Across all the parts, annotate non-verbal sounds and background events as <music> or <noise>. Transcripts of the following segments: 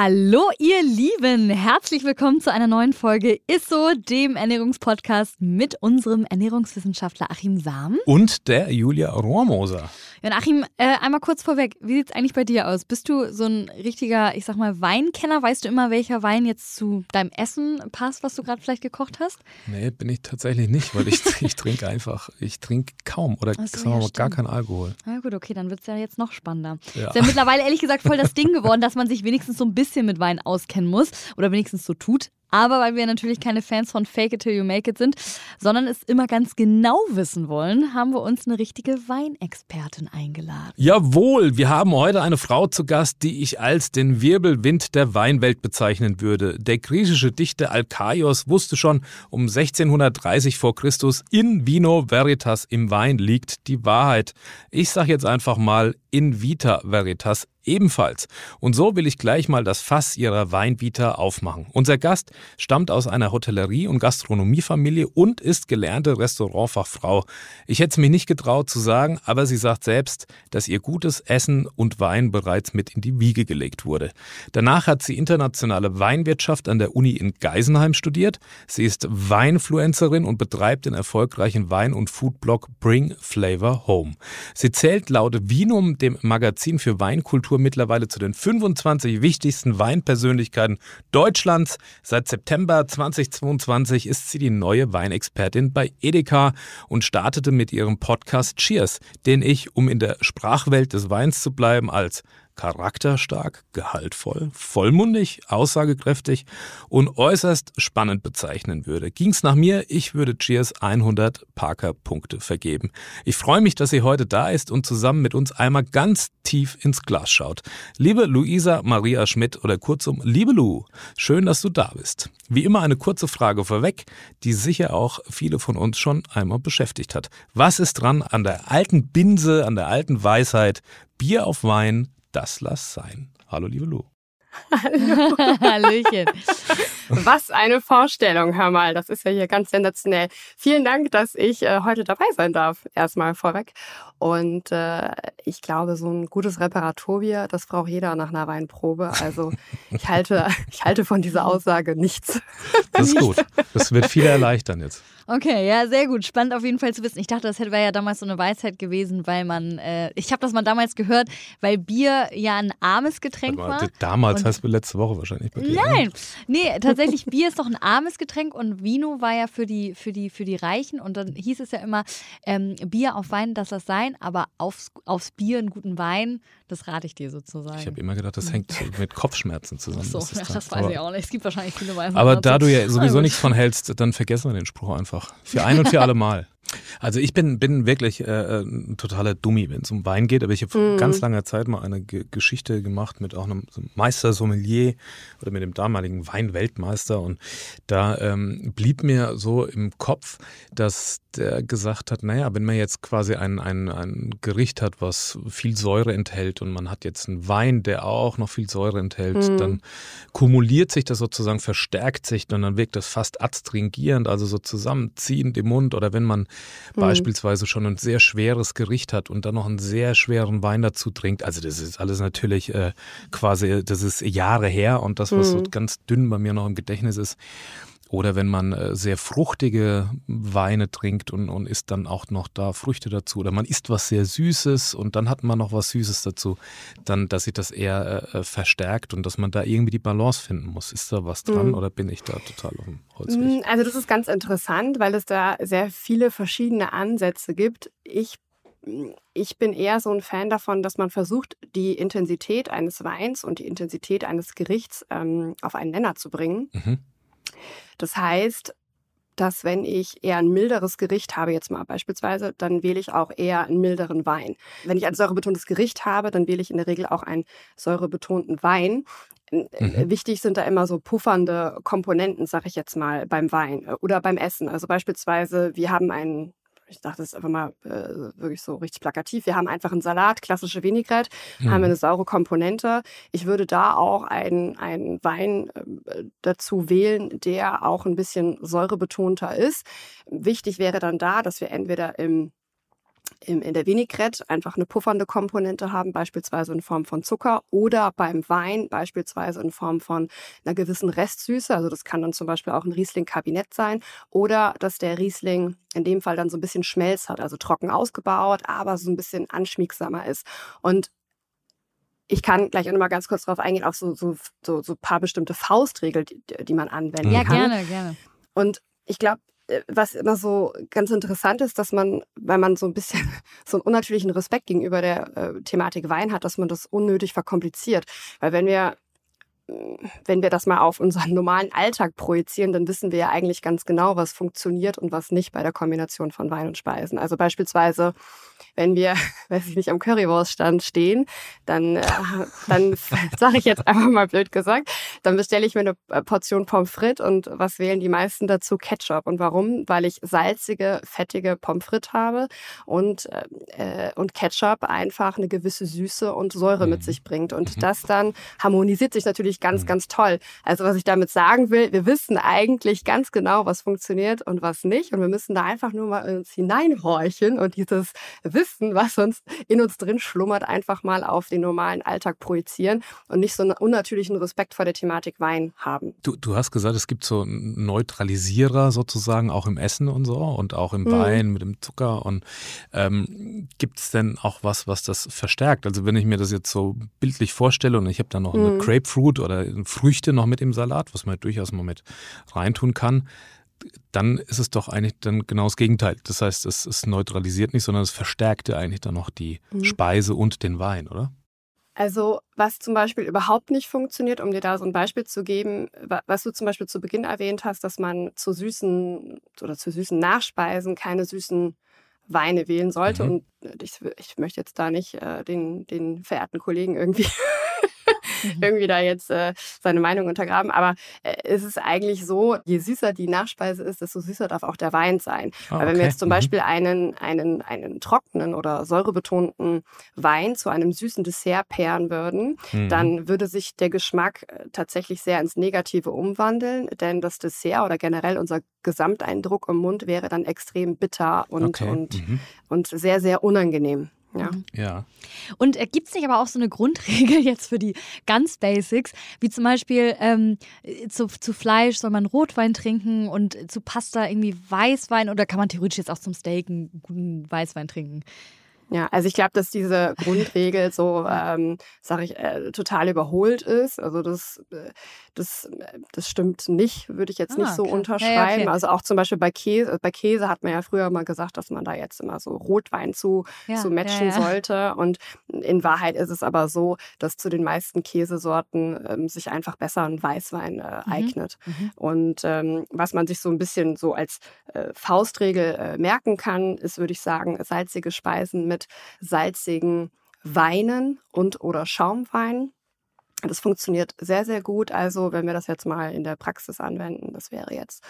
Hallo ihr Lieben, herzlich willkommen zu einer neuen Folge ISSO, dem Ernährungspodcast mit unserem Ernährungswissenschaftler Achim Sam. Und der Julia Rohrmoser. Ja, und Achim, äh, einmal kurz vorweg, wie sieht es eigentlich bei dir aus? Bist du so ein richtiger, ich sag mal, Weinkenner? Weißt du immer, welcher Wein jetzt zu deinem Essen passt, was du gerade vielleicht gekocht hast? Nee, bin ich tatsächlich nicht, weil ich, <laughs> ich trinke einfach, ich trinke kaum oder so, mal, gar keinen Alkohol. Na gut, okay, dann wird es ja jetzt noch spannender. Ja. Ist ja mittlerweile ehrlich gesagt voll das Ding geworden, dass man sich wenigstens so ein bisschen mit Wein auskennen muss oder wenigstens so tut. Aber weil wir natürlich keine Fans von Fake It Till You Make It sind, sondern es immer ganz genau wissen wollen, haben wir uns eine richtige Weinexpertin eingeladen. Jawohl, wir haben heute eine Frau zu Gast, die ich als den Wirbelwind der Weinwelt bezeichnen würde. Der griechische Dichter Alkaios wusste schon um 1630 vor Christus, in vino veritas, im Wein liegt die Wahrheit. Ich sage jetzt einfach mal in vita veritas, ebenfalls. Und so will ich gleich mal das Fass ihrer Weinvita aufmachen. Unser Gast stammt aus einer Hotellerie- und Gastronomiefamilie und ist gelernte Restaurantfachfrau. Ich hätte es mir nicht getraut zu sagen, aber sie sagt selbst, dass ihr gutes Essen und Wein bereits mit in die Wiege gelegt wurde. Danach hat sie internationale Weinwirtschaft an der Uni in Geisenheim studiert. Sie ist Weinfluencerin und betreibt den erfolgreichen Wein- und Foodblog Bring Flavor Home. Sie zählt laut Vinum, dem Magazin für Weinkultur, Tour mittlerweile zu den 25 wichtigsten Weinpersönlichkeiten Deutschlands. Seit September 2022 ist sie die neue Weinexpertin bei Edeka und startete mit ihrem Podcast Cheers, den ich, um in der Sprachwelt des Weins zu bleiben, als charakterstark, gehaltvoll, vollmundig, aussagekräftig und äußerst spannend bezeichnen würde. Ging's nach mir, ich würde Cheers 100 Parker-Punkte vergeben. Ich freue mich, dass sie heute da ist und zusammen mit uns einmal ganz tief ins Glas schaut. Liebe Luisa Maria Schmidt oder kurzum Liebe Lu, schön, dass du da bist. Wie immer eine kurze Frage vorweg, die sicher auch viele von uns schon einmal beschäftigt hat. Was ist dran an der alten Binse, an der alten Weisheit? Bier auf Wein, das lass sein. Hallo, liebe Lu. Hallo. <laughs> Hallöchen. <laughs> Was eine Vorstellung, hör mal. Das ist ja hier ganz sensationell. Vielen Dank, dass ich äh, heute dabei sein darf. Erstmal vorweg. Und äh, ich glaube, so ein gutes Reparaturbier, das braucht jeder nach einer Weinprobe. Also ich halte, <laughs> ich halte von dieser Aussage nichts. Das ist <laughs> gut. Das wird viel erleichtern jetzt. Okay, ja, sehr gut. Spannend auf jeden Fall zu wissen. Ich dachte, das wäre ja damals so eine Weisheit gewesen, weil man, äh, ich habe das mal damals gehört, weil Bier ja ein armes Getränk mal, war. Damals heißt du letzte Woche wahrscheinlich bei dir. Nein, nee, tatsächlich, Bier ist doch ein armes Getränk und Vino war ja für die, für die, für die Reichen und dann hieß es ja immer, ähm, Bier auf Wein, das das sein, aber aufs, aufs Bier einen guten Wein, das rate ich dir sozusagen. Ich habe immer gedacht, das hängt mit Kopfschmerzen zusammen. Ach so, das, ja, <laughs> das weiß ich auch nicht. Es gibt wahrscheinlich viele Weisen. Aber da du ja sowieso nichts von hältst, dann vergessen wir den Spruch einfach. Für ein und für alle Mal. <laughs> Also ich bin, bin wirklich äh, ein totaler Dummi, wenn es um Wein geht, aber ich habe vor Mhm. ganz langer Zeit mal eine G Geschichte gemacht mit auch einem so einem Meister Sommelier oder mit dem damaligen Weinweltmeister und da ähm, blieb mir so im Kopf, dass der gesagt hat, naja, wenn man jetzt quasi ein, ein, ein Gericht hat, was viel Säure enthält und man hat jetzt einen Wein, der auch noch viel Säure enthält, Mhm. dann kumuliert sich das sozusagen, verstärkt sich und dann wirkt das fast adstringierend, also so zusammenziehend im Mund oder wenn man Mhm. beispielsweise schon ein sehr schweres Gericht hat und dann noch einen sehr schweren Wein dazu trinkt. Also das ist alles natürlich äh, quasi, das ist Jahre her und das, was so Mhm. ganz dünn bei mir noch im Gedächtnis ist. Oder wenn man äh, sehr fruchtige Weine trinkt und, und isst dann auch noch da Früchte dazu. Oder man isst was sehr Süßes und dann hat man noch was Süßes dazu. Dann, dass sich das eher äh, verstärkt und dass man da irgendwie die Balance finden muss. Ist da was dran Mhm. oder bin ich da total auf dem Holzweg? Mm, Also das ist ganz interessant, weil es da sehr viele verschiedene Ansätze gibt. Ich, ich bin eher so ein Fan davon, dass man versucht, die Intensität eines Weins und die Intensität eines Gerichts ähm, auf einen Nenner zu bringen. Mhm. Das heißt, dass wenn ich eher ein milderes Gericht habe, jetzt mal beispielsweise, dann wähle ich auch eher einen milderen Wein. Wenn ich ein säurebetontes Gericht habe, dann wähle ich in der Regel auch einen säurebetonten Wein. Mhm. Wichtig sind da immer so puffernde Komponenten, sag ich jetzt mal, beim Wein äh, oder beim Essen. Also beispielsweise, wir haben einen ich dachte, das ist einfach mal äh, wirklich so richtig plakativ. Wir haben einfach einen Salat, klassische Vinaigrette, mhm. haben eine saure Komponente. Ich würde da auch einen, einen Wein äh, dazu wählen, der auch ein bisschen säurebetonter ist. Wichtig wäre dann da, dass wir entweder im in der Vinaigrette einfach eine puffernde Komponente haben, beispielsweise in Form von Zucker oder beim Wein beispielsweise in Form von einer gewissen Restsüße. Also das kann dann zum Beispiel auch ein Riesling-Kabinett sein oder dass der Riesling in dem Fall dann so ein bisschen Schmelz hat, also trocken ausgebaut, aber so ein bisschen anschmiegsamer ist. Und ich kann gleich auch noch mal ganz kurz darauf eingehen, auf so, so, so, so paar bestimmte Faustregeln, die, die man anwenden ja, kann. Ja, gerne, gerne. Und ich glaube, was immer so ganz interessant ist, dass man, weil man so ein bisschen <laughs> so einen unnatürlichen Respekt gegenüber der äh, Thematik Wein hat, dass man das unnötig verkompliziert. Weil wenn wir wenn wir das mal auf unseren <laughs> normalen Alltag projizieren, dann wissen wir ja eigentlich ganz genau, was funktioniert und was nicht bei der Kombination von Wein und Speisen. Also beispielsweise, wenn wir, <laughs> weiß ich nicht, am Currywurststand stehen, dann, äh, dann <laughs> sage ich jetzt einfach mal blöd gesagt, dann bestelle ich mir eine äh, Portion Pommes frites und was wählen die meisten dazu? Ketchup. Und warum? Weil ich salzige, fettige Pommes frites habe und, äh, und Ketchup einfach eine gewisse Süße und Säure mit mhm. sich bringt. Und mhm. das dann harmonisiert sich natürlich ich ganz, mhm. ganz toll. Also was ich damit sagen will, wir wissen eigentlich ganz genau, was funktioniert und was nicht. Und wir müssen da einfach nur mal in uns hineinhorchen und dieses Wissen, was uns in uns drin schlummert, einfach mal auf den normalen Alltag projizieren und nicht so einen unnatürlichen Respekt vor der Thematik Wein haben. Du, du hast gesagt, es gibt so Neutralisierer sozusagen auch im Essen und so und auch im mhm. Wein mit dem Zucker. Und ähm, gibt es denn auch was, was das verstärkt? Also wenn ich mir das jetzt so bildlich vorstelle und ich habe da noch mhm. eine Grapefruit oder Früchte noch mit im Salat, was man halt durchaus mal mit reintun kann, dann ist es doch eigentlich dann genau das Gegenteil. Das heißt, es, es neutralisiert nicht, sondern es verstärkt ja eigentlich dann noch die mhm. Speise und den Wein, oder? Also was zum Beispiel überhaupt nicht funktioniert, um dir da so ein Beispiel zu geben, was du zum Beispiel zu Beginn erwähnt hast, dass man zu süßen oder zu süßen Nachspeisen keine süßen Weine wählen sollte. Mhm. Und ich, ich möchte jetzt da nicht äh, den, den verehrten Kollegen irgendwie. Irgendwie da jetzt äh, seine Meinung untergraben. Aber äh, es ist eigentlich so, je süßer die Nachspeise ist, desto süßer darf auch der Wein sein. Oh, Weil wenn wir jetzt zum mhm. Beispiel einen, einen, einen trockenen oder säurebetonten Wein zu einem süßen Dessert pairen würden, mhm. dann würde sich der Geschmack äh, tatsächlich sehr ins Negative umwandeln, denn das Dessert oder generell unser Gesamteindruck im Mund wäre dann extrem bitter und, okay. und, mhm. und sehr, sehr unangenehm. Ja. Mhm. ja. Und äh, gibt es nicht aber auch so eine Grundregel <laughs> jetzt für die ganz Basics, wie zum Beispiel ähm, zu, zu Fleisch soll man Rotwein trinken und zu Pasta irgendwie Weißwein oder kann man theoretisch jetzt auch zum Steak einen guten Weißwein trinken? Ja, also ich glaube, dass diese Grundregel so, ähm, sage ich, äh, total überholt ist. Also das, äh, das, das stimmt nicht, würde ich jetzt ah, nicht so klar. unterschreiben. Ja, okay. Also auch zum Beispiel bei Käse, bei Käse hat man ja früher mal gesagt, dass man da jetzt immer so Rotwein zu, ja, zu matchen ja, sollte. Und in Wahrheit ist es aber so, dass zu den meisten Käsesorten ähm, sich einfach besser ein Weißwein äh, mhm. eignet. Mhm. Und ähm, was man sich so ein bisschen so als äh, Faustregel äh, merken kann, ist, würde ich sagen, salzige Speisen mit mit salzigen Weinen und oder Schaumwein. Das funktioniert sehr, sehr gut. Also wenn wir das jetzt mal in der Praxis anwenden, das wäre jetzt,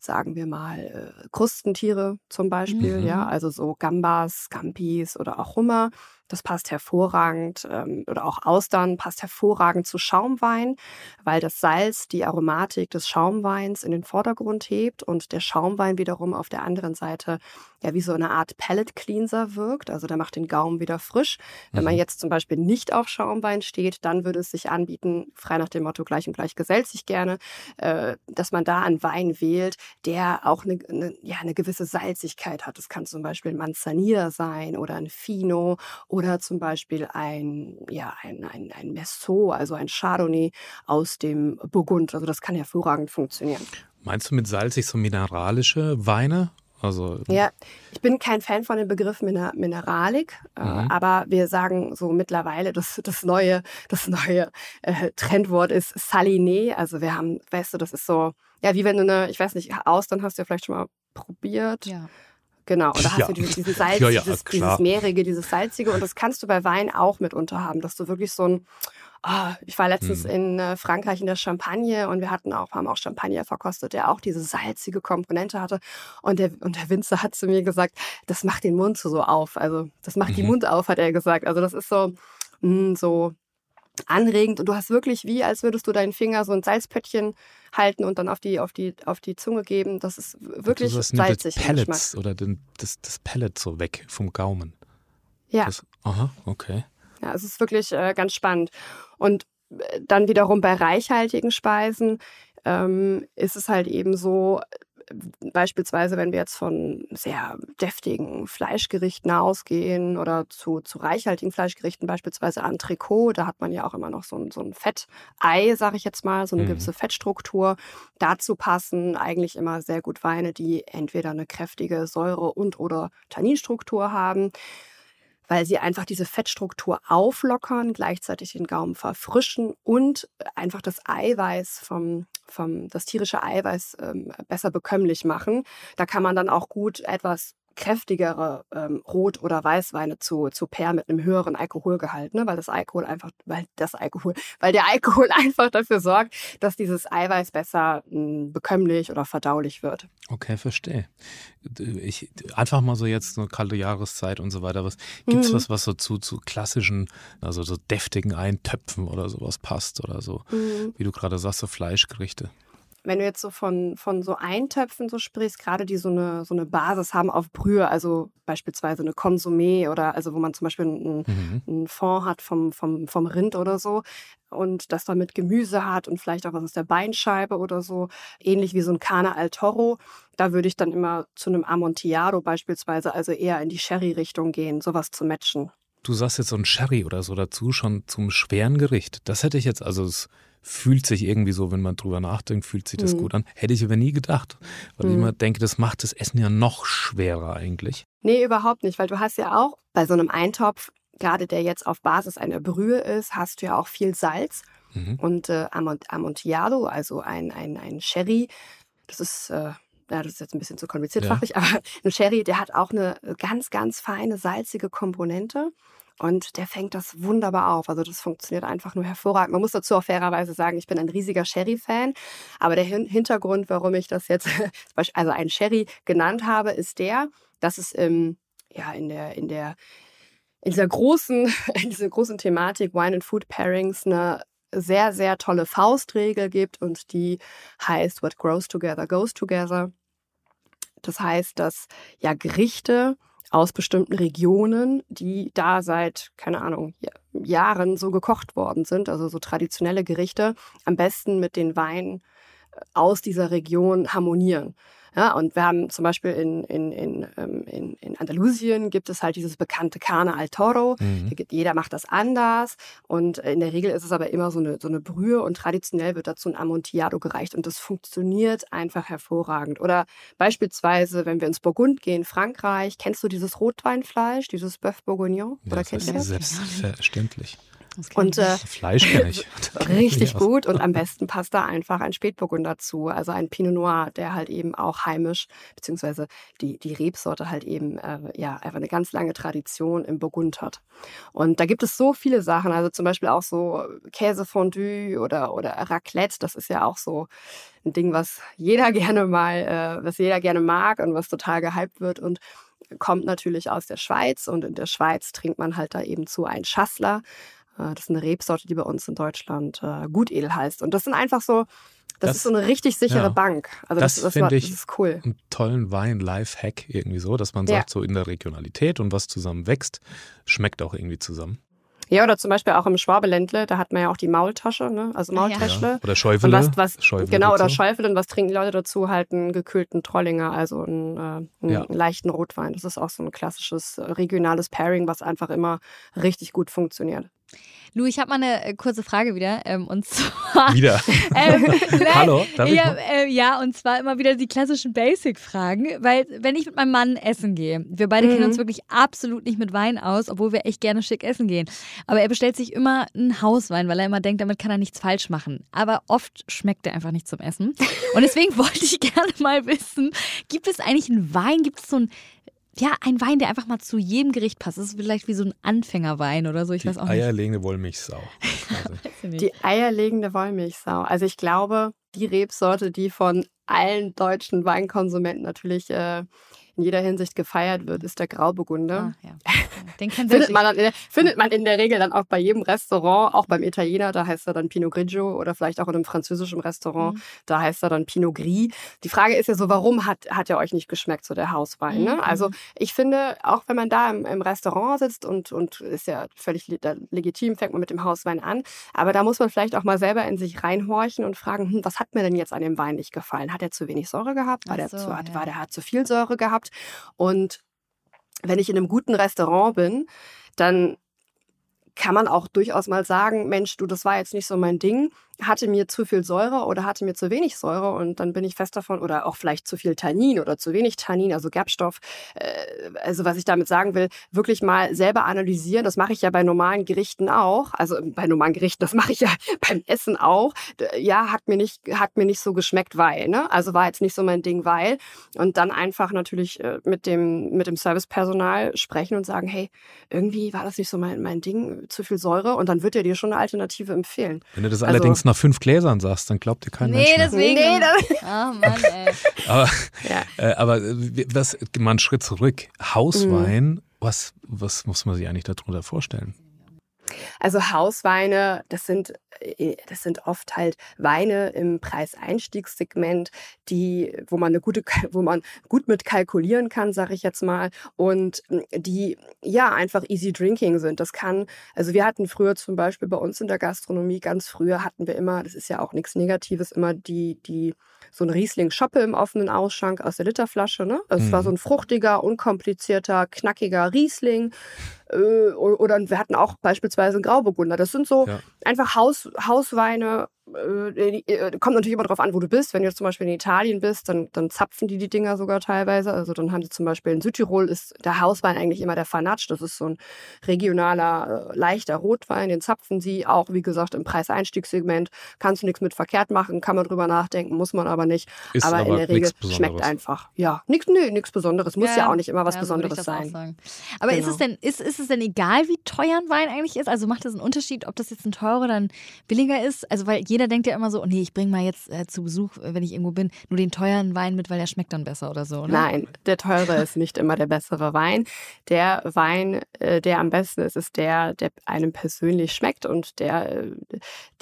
sagen wir mal, äh, Krustentiere zum Beispiel, mhm. ja, also so Gambas, Scampis oder auch Hummer. Das passt hervorragend ähm, oder auch Austern passt hervorragend zu Schaumwein, weil das Salz die Aromatik des Schaumweins in den Vordergrund hebt und der Schaumwein wiederum auf der anderen Seite ja wie so eine Art Palate Cleanser wirkt. Also der macht den Gaumen wieder frisch. Wenn man mhm. jetzt zum Beispiel nicht auf Schaumwein steht, dann würde es sich anbieten, frei nach dem Motto gleich und gleich gesellt sich gerne, äh, dass man da einen Wein wählt, der auch eine, eine, ja, eine gewisse Salzigkeit hat. Das kann zum Beispiel ein Manzanilla sein oder ein Fino oder zum Beispiel ein, ja, ein, ein, ein Merceau, also ein Chardonnay aus dem Burgund. Also das kann hervorragend funktionieren. Meinst du mit salzig so mineralische Weine? Also ja, ich bin kein Fan von dem Begriff Miner Mineralik, äh, mhm. aber wir sagen so mittlerweile, das, das neue, das neue äh, Trendwort ist Saliné. Also wir haben, weißt du, das ist so, ja, wie wenn du eine, ich weiß nicht, Austern hast du ja vielleicht schon mal probiert. Ja Genau, und da hast Ja. du diesen, Salz, <laughs> Ja, ja, dieses, dieses Meerige, dieses Salzige und das kannst du bei Wein auch mitunter haben, dass du wirklich so ein, ah, ich war letztens Hm. in äh, Frankreich in der Champagne und wir hatten auch, haben auch Champagner verkostet, der auch diese salzige Komponente hatte und der, und der Winzer hat zu mir gesagt, das macht den Mund so auf, also das macht die Mhm. Mund auf, hat er gesagt, also das ist so, mh, so anregend und du hast wirklich wie, als würdest du deinen Finger so ein Salzpöttchen halten und dann auf die, auf die, auf die Zunge geben. Das ist wirklich das salzig das. Pellets oder den, das, das Pellet so weg vom Gaumen. Ja. Das, aha, okay. Ja, es ist wirklich äh, ganz spannend. Und äh, dann wiederum bei reichhaltigen Speisen ähm, ist es halt eben so, beispielsweise, wenn wir jetzt von sehr deftigen Fleischgerichten ausgehen oder zu, zu reichhaltigen Fleischgerichten, beispielsweise Entrecot, da hat man ja auch immer noch so ein, so ein Fettei, sage ich jetzt mal, so eine Mhm. gewisse Fettstruktur. Dazu passen eigentlich immer sehr gut Weine, die entweder eine kräftige Säure- und oder Tanninstruktur haben weil sie einfach diese Fettstruktur auflockern, gleichzeitig den Gaumen verfrischen und einfach das Eiweiß vom, vom das tierische Eiweiß ähm, besser bekömmlich machen. Da kann man dann auch gut etwas kräftigere ähm, Rot- oder Weißweine zu, zu pair mit einem höheren Alkoholgehalt, ne? weil das Alkohol einfach, weil das Alkohol, <laughs> weil der Alkohol <laughs> einfach dafür sorgt, dass dieses Eiweiß besser mh, bekömmlich oder verdaulich wird. Okay, verstehe. Ich, einfach mal so jetzt so kalte Jahreszeit und so weiter. Was gibt's Mhm. was, was so zu, zu klassischen, also so deftigen Eintöpfen oder sowas passt oder so? Wie du gerade sagst, so Fleischgerichte. Wenn du jetzt so von, von so Eintöpfen so sprichst, gerade die so eine, so eine Basis haben auf Brühe, also beispielsweise eine Konsumé oder also wo man zum Beispiel einen, Mhm. einen Fond hat vom, vom, vom Rind oder so und das dann mit Gemüse hat und vielleicht auch was aus der Beinscheibe oder so, ähnlich wie so ein Carne al Toro, da würde ich dann immer zu einem Amontillado beispielsweise, also eher in die Sherry-Richtung gehen, sowas zu matchen. Du sagst jetzt so ein Sherry oder so dazu schon zum schweren Gericht. Das hätte ich jetzt, also es fühlt sich irgendwie so, wenn man drüber nachdenkt, fühlt sich das Mhm. gut an. Hätte ich aber nie gedacht. Weil ich Mhm. immer denke, das macht das Essen ja noch schwerer eigentlich. Nee, überhaupt nicht, weil du hast ja auch bei so einem Eintopf, gerade der jetzt auf Basis einer Brühe ist, hast du ja auch viel Salz. Mhm. Und äh, Amont Amontillado, also ein, ein, ein Sherry, das ist, äh, ja, das ist jetzt ein bisschen zu kompliziert Ja. fachlich, <laughs> aber ein Sherry, der hat auch eine ganz, ganz feine, salzige Komponente. Und der fängt das wunderbar auf. Also das funktioniert einfach nur hervorragend. Man muss dazu auch fairerweise sagen, ich bin ein riesiger Sherry-Fan. Aber der Hin Hintergrund, warum ich das jetzt, <laughs> also einen Sherry genannt habe, ist der, dass es ähm, ja, in der, in der, in dieser großen, <laughs> in dieser großen Thematik Wine and Food Pairings eine sehr, sehr tolle Faustregel gibt und die heißt What grows together goes together. Das heißt, dass ja Gerichte aus bestimmten Regionen, die da seit, keine Ahnung, Ja- Jahren so gekocht worden sind, also so traditionelle Gerichte, am besten mit den Weinen aus dieser Region harmonieren. Ja, und wir haben zum Beispiel in, in, in, ähm, in, in Andalusien gibt es halt dieses bekannte Carne al Toro. Mhm. Gibt- Jeder macht das anders und in der Regel ist es aber immer so eine, so eine Brühe und traditionell wird dazu ein Amontillado gereicht und das funktioniert einfach hervorragend. Oder beispielsweise, wenn wir ins Burgund gehen, Frankreich, kennst du dieses Rotweinfleisch, dieses Bœuf Bourguignon? Ja, Oder das kennst ist du das? selbstverständlich. Das Und äh. Fleisch kenne <laughs> ich. Richtig Ja. gut und am besten passt da einfach ein Spätburgunder dazu, also ein Pinot Noir, der halt eben auch heimisch, beziehungsweise die, die Rebsorte halt eben, äh, ja, einfach eine ganz lange Tradition im Burgund hat. Und da gibt es so viele Sachen, also zum Beispiel auch so Käsefondue oder, oder Raclette, das ist ja auch so ein Ding, was jeder <laughs> gerne mal, äh, was jeder gerne mag und was total gehypt wird und kommt natürlich aus der Schweiz und in der Schweiz trinkt man halt da eben zu ein Schassler. Äh, Das ist eine Rebsorte, die bei uns in Deutschland äh, Gutedel heißt. Und das sind einfach so, das, Das- ist so eine richtig sichere ja. Bank. Also Das das, das, finde ich- das ist cool. einen tollen Wein-Life-Hack irgendwie so, dass man Ja. sagt, so in der Regionalität und was zusammen wächst, schmeckt auch irgendwie zusammen. Ja, oder zum Beispiel auch im Schwabeländle, da hat man ja auch die Maultasche, ne? also Ah, ja. Mauttäschle. Oder Und Schäufele. was, was Schäufele genau, oder dazu. Schäufel und was trinken die Leute dazu? Halt einen gekühlten Trollinger, also einen, äh, einen Ja. leichten Rotwein. Das ist auch so ein klassisches äh, regionales Pairing, was einfach immer richtig gut funktioniert. Lou, ich habe mal eine äh, kurze Frage wieder. Ähm, und <laughs> zwar. Wieder. Ähm, <laughs> nein, Hallo, darf ich ja, mal? äh, ja, und zwar immer wieder die klassischen Basic-Fragen, weil wenn ich mit meinem Mann essen gehe, wir beide kennen Mhm. uns wirklich absolut nicht mit Wein aus, obwohl wir echt gerne schick essen gehen. Aber er bestellt sich immer einen Hauswein, weil er immer denkt, damit kann er nichts falsch machen. Aber oft schmeckt er einfach nicht zum Essen. Und deswegen <laughs> wollte ich gerne mal wissen, gibt es eigentlich einen Wein, gibt es so einen ja, ein Wein, der einfach mal zu jedem Gericht passt. Das ist vielleicht wie so ein Anfängerwein oder so, ich die weiß auch nicht. Eierlegende Wollmilchsau. <laughs> die eierlegende Wollmilchsau. Also ich glaube, die Rebsorte, die von allen deutschen Weinkonsumenten natürlich äh, in jeder Hinsicht gefeiert wird, ist der Grauburgunder. Ah, ja. Den <laughs> findet, man dann, <laughs> findet man in der Regel dann auch bei jedem Restaurant, auch beim Italiener, da heißt er dann Pinot Grigio oder vielleicht auch in einem französischen Restaurant, mhm. da heißt er dann Pinot Gris. Die Frage ist ja so, warum hat, hat er euch nicht geschmeckt, so der Hauswein? Ne? Mhm. Also ich finde, auch wenn man da im, im Restaurant sitzt und, und ist ja völlig legitim, fängt man mit dem Hauswein an, aber da muss man vielleicht auch mal selber in sich reinhorchen und fragen, hm, was hat mir denn jetzt an dem Wein nicht gefallen? Hat er zu wenig Säure gehabt? War, so, der, zu, ja. war der hat zu viel Säure gehabt? Und wenn ich in einem guten Restaurant bin, dann kann man auch durchaus mal sagen, Mensch, du, das war jetzt nicht so mein Ding hatte mir zu viel Säure oder hatte mir zu wenig Säure und dann bin ich fest davon oder auch vielleicht zu viel Tannin oder zu wenig Tannin, also Gerbstoff. Äh, also was ich damit sagen will, wirklich mal selber analysieren. Das mache ich ja bei normalen Gerichten auch. Also bei normalen Gerichten, das <laughs> mache ich ja beim Essen auch. Ja, hat mir nicht, hat mir nicht so geschmeckt, weil, ne? Also war jetzt nicht so mein Ding, weil. Und dann einfach natürlich äh, mit dem, mit dem Servicepersonal sprechen und sagen, hey, irgendwie war das nicht so mein, mein Ding, zu viel Säure. Und dann wird er dir schon eine Alternative empfehlen. Wenn du das also, allerdings nach fünf Gläsern sagst, dann glaubt dir kein nee, Mensch mehr. Deswegen. Nee, deswegen. Oh Mann, ey. aber, ja. äh, aber was, mal einen Schritt zurück. Hauswein, mhm. was, was muss man sich eigentlich darunter vorstellen? Also Hausweine, das sind, äh, das sind oft halt Weine im Preiseinstiegssegment, die, wo man eine gute, wo man gut mit kalkulieren kann, sage ich jetzt mal, und hm, die ja einfach easy drinking sind. Das kann, also wir hatten früher zum Beispiel bei uns in der Gastronomie, ganz früher hatten wir immer, das ist ja auch nichts Negatives, immer die, die so ein Riesling-Schoppe im offenen Ausschank aus der Literflasche. Ne? Es mhm. war so ein fruchtiger, unkomplizierter, knackiger Riesling. Äh, oder wir hatten auch beispielsweise einen Grauburgunder. Das sind so ja. einfach Haus, Hausweine, äh, äh, kommt natürlich immer darauf an, wo du bist. Wenn du jetzt zum Beispiel in Italien bist, dann, dann zapfen die die Dinger sogar teilweise. Also dann haben sie zum Beispiel in Südtirol ist der Hauswein eigentlich immer der Fanatsch. Das ist so ein regionaler, äh, leichter Rotwein. Den zapfen sie auch, wie gesagt, im Preiseinstiegssegment. Kannst du nichts mit verkehrt machen, kann man drüber nachdenken, muss man aber nicht. Ist aber, aber in der Regel schmeckt einfach. Ja, nichts nee, nix Besonderes. Muss ja, ja, auch nicht immer was ja, Besonderes sein. Aber genau. ist, es denn, ist, ist es denn egal, wie teuer ein Wein eigentlich ist? Also macht das einen Unterschied, ob das jetzt ein teurer oder ein billiger ist? Also weil jeder denkt ja immer so, oh nee, ich bringe mal jetzt äh, zu Besuch, äh, wenn ich irgendwo bin, nur den teuren Wein mit, weil der schmeckt dann besser oder so. Ne? Nein, der teure ist nicht immer der bessere Wein. Der Wein, äh, der am besten ist, ist der, der einem persönlich schmeckt und der äh,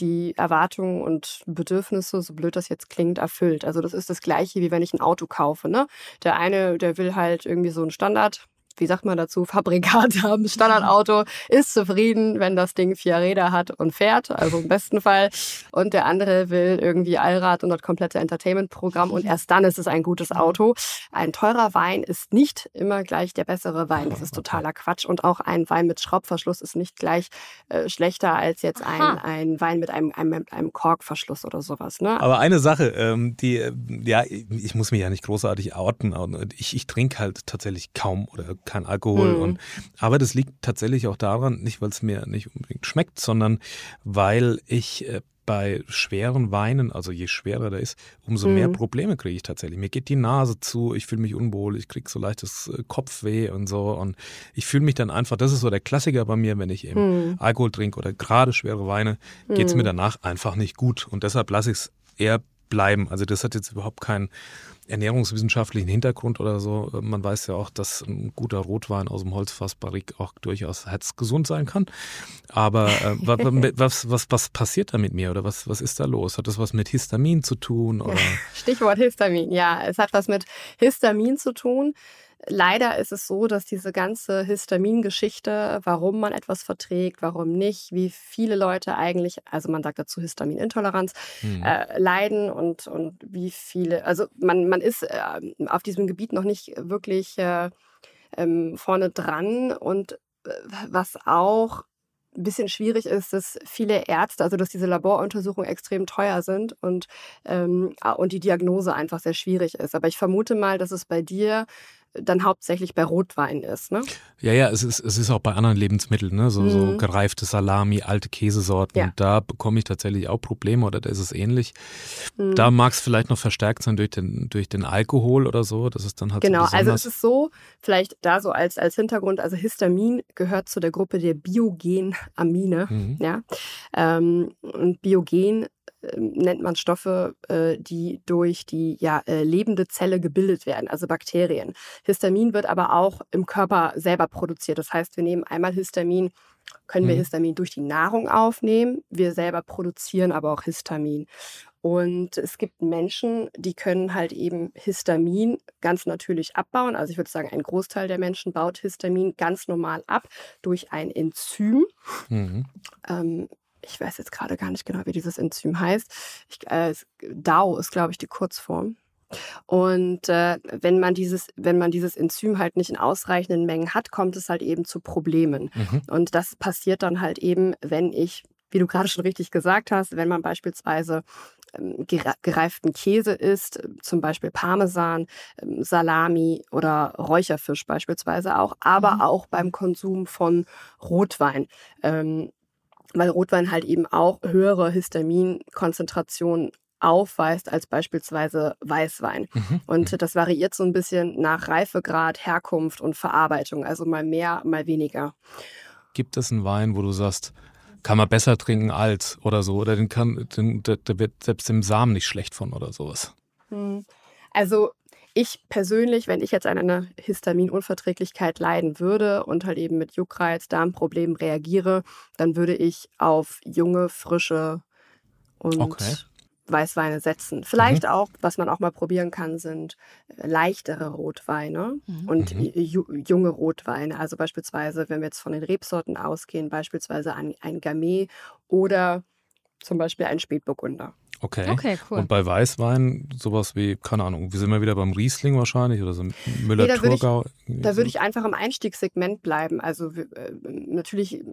die Erwartungen und Bedürfnisse, so blöd das jetzt klingt, erfüllt. Also das ist das gleiche, wie wenn ich ein Auto kaufe. Ne? Der eine, der will halt irgendwie so einen Standard wie sagt man dazu, Fabrikat <laughs> haben, Standardauto, ist zufrieden, wenn das Ding vier Räder hat und fährt, also im besten Fall. Und der andere will irgendwie Allrad und das komplette Entertainment-Programm und erst dann ist es ein gutes Auto. Ein teurer Wein ist nicht immer gleich der bessere Wein. Das ist totaler Quatsch. Und auch ein Wein mit Schraubverschluss ist nicht gleich äh, schlechter als jetzt ein, ein Wein mit einem, einem, einem Korkverschluss oder sowas. Ne? Aber eine Sache, ähm, die, äh, ja, ich muss mich ja nicht großartig outen. Ich, ich trinke halt tatsächlich kaum oder kein Alkohol. Mhm. Und, aber das liegt tatsächlich auch daran, nicht weil es mir nicht unbedingt schmeckt, sondern weil ich äh, bei schweren Weinen, also je schwerer der ist, umso mhm. mehr Probleme kriege ich tatsächlich. Mir geht die Nase zu, ich fühle mich unwohl, ich kriege so leichtes äh, Kopfweh und so. Und ich fühle mich dann einfach, das ist so der Klassiker bei mir, wenn ich eben mhm. Alkohol trinke oder gerade schwere Weine, geht es mir mhm. danach einfach nicht gut. Und deshalb lasse ich es eher bleiben. Also das hat jetzt überhaupt keinen ernährungswissenschaftlichen Hintergrund oder so. Man weiß ja auch, dass ein guter Rotwein aus dem Holzfassbarrik auch durchaus herzgesund sein kann. Aber äh, <laughs> was, was, was passiert da mit mir oder was, was ist da los? Hat das was mit Histamin zu tun? <laughs> Oder? Stichwort Histamin, ja. Es hat was mit Histamin zu tun. Leider ist es so, dass diese ganze Histamingeschichte, warum man etwas verträgt, warum nicht, wie viele Leute eigentlich, also man sagt dazu Histaminintoleranz, hm. äh, leiden und, und wie viele, also man, man ist äh, auf diesem Gebiet noch nicht wirklich äh, ähm, vorne dran und äh, was auch ein bisschen schwierig ist, dass viele Ärzte, also dass diese Laboruntersuchungen extrem teuer sind und, ähm, und die Diagnose einfach sehr schwierig ist. Aber ich vermute mal, dass es bei dir dann hauptsächlich bei Rotwein ist. Ne? Ja, ja, es ist, es ist auch bei anderen Lebensmitteln, ne? so, mhm. so gereifte Salami, alte Käsesorten. Ja. Da bekomme ich tatsächlich auch Probleme oder da ist es ähnlich. Mhm. Da mag es vielleicht noch verstärkt sein durch den, durch den Alkohol oder so. Das ist dann halt Genau, so also es ist so, vielleicht da so als, als Hintergrund, also Histamin gehört zu der Gruppe der Biogenamine. Mhm. Ja? Ähm, und Biogen nennt man Stoffe, äh, die durch die ja, äh, lebende Zelle gebildet werden, also Bakterien. Histamin wird aber auch im Körper selber produziert. Das heißt, wir nehmen einmal Histamin, können wir mhm. Histamin durch die Nahrung aufnehmen. Wir selber produzieren aber auch Histamin. Und es gibt Menschen, die können halt eben Histamin ganz natürlich abbauen. Also ich würde sagen, ein Großteil der Menschen baut Histamin ganz normal ab durch ein Enzym. Mhm. Ähm, ich weiß jetzt gerade gar nicht genau, wie dieses Enzym heißt. Ich, äh, DAO ist, glaube ich, die Kurzform. Und äh, wenn man dieses, wenn man dieses Enzym halt nicht in ausreichenden Mengen hat, kommt es halt eben zu Problemen. Mhm. Und das passiert dann halt eben, wenn ich, wie du gerade schon richtig gesagt hast, wenn man beispielsweise ähm, gereiften Käse isst, zum Beispiel Parmesan, ähm, Salami oder Räucherfisch beispielsweise auch, aber mhm. auch beim Konsum von Rotwein. Ähm, weil Rotwein halt eben auch höhere Histaminkonzentrationen aufweist als beispielsweise Weißwein. Mhm. Und mhm. das variiert so ein bisschen nach Reifegrad, Herkunft und Verarbeitung, also mal mehr, mal weniger. Gibt es einen Wein, wo du sagst, kann man besser trinken als oder so, oder den kann, den, der, der wird selbst im Samen nicht schlecht von oder sowas? Hm. Also ich persönlich, wenn ich jetzt an einer Histaminunverträglichkeit leiden würde und halt eben mit Juckreiz, Darmproblemen reagiere, dann würde ich auf junge, frische und okay. Weißweine setzen. Vielleicht mhm. auch, was man auch mal probieren kann, sind äh, leichtere Rotweine mhm. und mhm. junge Rotweine. Also beispielsweise, wenn wir jetzt von den Rebsorten ausgehen, beispielsweise ein, ein Gamay oder zum Beispiel ein Spätburgunder. Okay. okay, cool. Und bei Weißwein sowas wie, keine Ahnung, wir sind wir wieder beim Riesling wahrscheinlich oder so Müller-Thurgau? Nee, da würde ich, einfach im Einstiegssegment bleiben. Also äh, natürlich,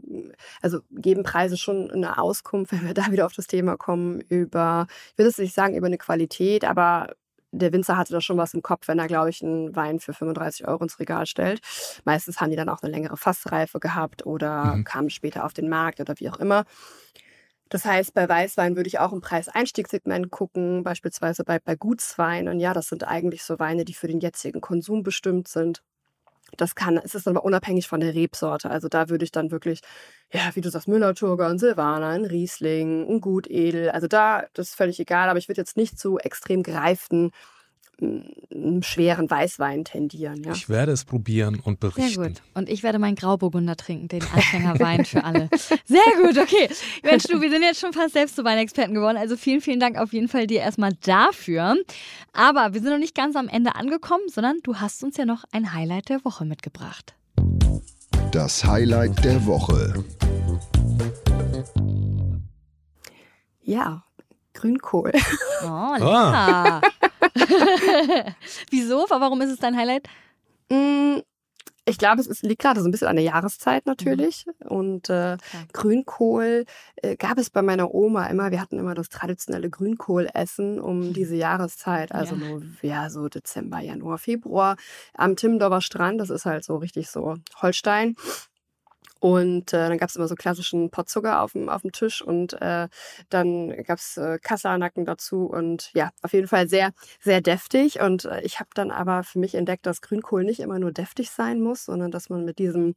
also geben Preise schon eine Auskunft, <laughs> wenn wir da wieder auf das Thema kommen, über, ich würde es nicht sagen über eine Qualität, aber der Winzer hatte da schon was im Kopf, wenn er, glaube ich, einen Wein für 35 Euro ins Regal stellt. Meistens haben die dann auch eine längere Fassreife gehabt oder mhm. kamen später auf den Markt oder wie auch immer. Das heißt, bei Weißwein würde ich auch im Preiseinstiegssegment gucken, beispielsweise bei, bei. Und ja, das sind eigentlich so Weine, die für den jetzigen Konsum bestimmt sind. Das kann, es ist aber unabhängig von der Rebsorte. Also da würde ich dann wirklich, ja, wie du sagst, Müller-Thurgau, ein Silvaner, ein Riesling, ein Gutedel. Also da, das ist völlig egal. Aber ich würde jetzt nicht zu extrem gereiften einem schweren Weißwein tendieren. Ja. Ich werde es probieren und berichten. Sehr gut. Und ich werde meinen Grauburgunder trinken, den Anfängerwein für alle. Sehr gut, okay. Mensch, du, wir sind jetzt schon fast selbst zu Weinexperten geworden. Also vielen, vielen Dank auf jeden Fall dir erstmal dafür. Aber wir sind noch nicht ganz am Ende angekommen, sondern du hast uns ja noch ein Highlight der Woche mitgebracht. Das Highlight der Woche. Ja, Grünkohl. Oh, lecker. <laughs> Wieso? Warum ist es dein Highlight? Mm, ich glaube, es liegt gerade so ein bisschen an der Jahreszeit natürlich. Mhm. Und äh, Grünkohl äh, gab es bei meiner Oma immer. Wir hatten immer das traditionelle Grünkohlessen um mhm. diese Jahreszeit. Also ja. ja, so Dezember, Januar, Februar am Timmendorfer Strand. Das ist halt so richtig so Holstein. Und äh, dann gab es immer so klassischen Potzucker auf dem, auf dem Tisch und äh, dann gab es äh, Kassanacken dazu und ja, auf jeden Fall sehr, sehr deftig. Und äh, ich habe dann aber für mich entdeckt, dass Grünkohl nicht immer nur deftig sein muss, sondern dass man mit diesem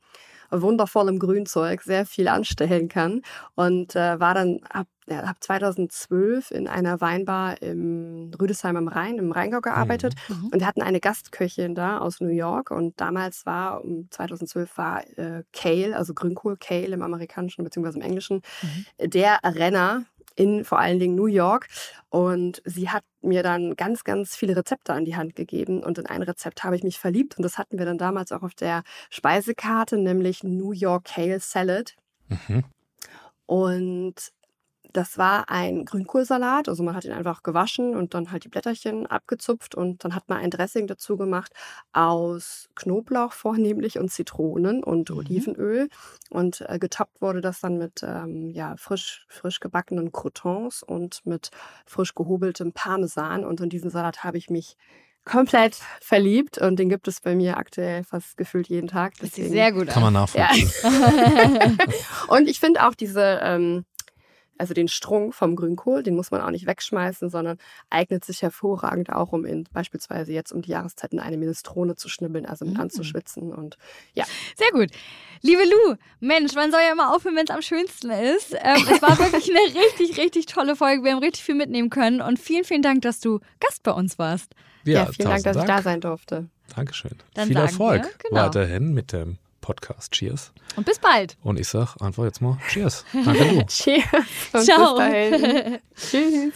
wundervollen Grünzeug sehr viel anstellen kann. Und äh, war dann ab ja, habe 2012 in einer Weinbar im Rüdesheim am Rhein, im Rheingau gearbeitet mhm. mhm. und hatten eine Gastköchin da aus New York und damals war, um 2012 war äh, Kale, also Grünkohl, Kale im amerikanischen bzw. im englischen, mhm. der Renner in vor allen Dingen New York. Und sie hat mir dann ganz, ganz viele Rezepte an die Hand gegeben. Und in ein Rezept habe ich mich verliebt. Und das hatten wir dann damals auch auf der Speisekarte, nämlich New York Kale Salad. Mhm. Und das war ein Grünkohlsalat. Also man hat ihn einfach gewaschen und dann halt die Blätterchen abgezupft und dann hat man ein Dressing dazu gemacht aus Knoblauch vornehmlich und Zitronen und mhm. Olivenöl. Und äh, getoppt wurde das dann mit ähm, ja, frisch, frisch gebackenen Croutons und mit frisch gehobeltem Parmesan. Und in diesen Salat habe ich mich komplett verliebt und den gibt es bei mir aktuell fast gefühlt jeden Tag. Deswegen, sehr gut. Kann man nachvollziehen. Ja. <laughs> und ich finde auch diese ähm, also den Strunk vom Grünkohl, den muss man auch nicht wegschmeißen, sondern eignet sich hervorragend auch, um in beispielsweise jetzt um die Jahreszeit in eine Minestrone zu schnibbeln, also mit mhm. anzuschwitzen und ja. Sehr gut. Liebe Lu, Mensch, man soll ja immer aufhören, wenn es am schönsten ist. Ähm, es war wirklich eine <laughs> richtig, richtig tolle Folge. Wir haben richtig viel mitnehmen können und vielen, vielen Dank, dass du Gast bei uns warst. Ja, ja vielen Dank, dass Dank. ich da sein durfte. Dankeschön. Dann Viel Erfolg wir, genau. weiterhin mit dem Podcast. Cheers. Und bis bald. Und ich sag einfach jetzt mal Cheers. Danke du. <laughs> Cheers. Und Ciao. <laughs> Tschüss.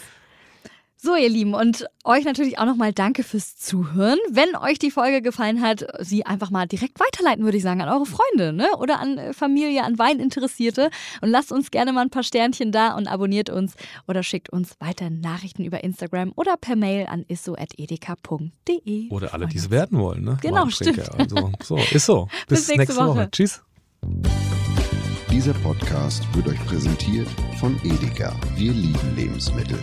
So, ihr Lieben, und euch natürlich auch nochmal danke fürs Zuhören. Wenn euch die Folge gefallen hat, sie einfach mal direkt weiterleiten, würde ich sagen, an eure Freunde ne? oder an äh, Familie, an Weininteressierte. Und lasst uns gerne mal ein paar Sternchen da und abonniert uns oder schickt uns weiter Nachrichten über Instagram oder per Mail an isso.edeka.de. Oder alle, die es werden wollen. Ne? Genau, stimmt. Also, so, ist so. <laughs> Bis, Bis nächste, nächste Woche. Woche. Tschüss. Dieser Podcast wird euch präsentiert von Edeka. Wir lieben Lebensmittel.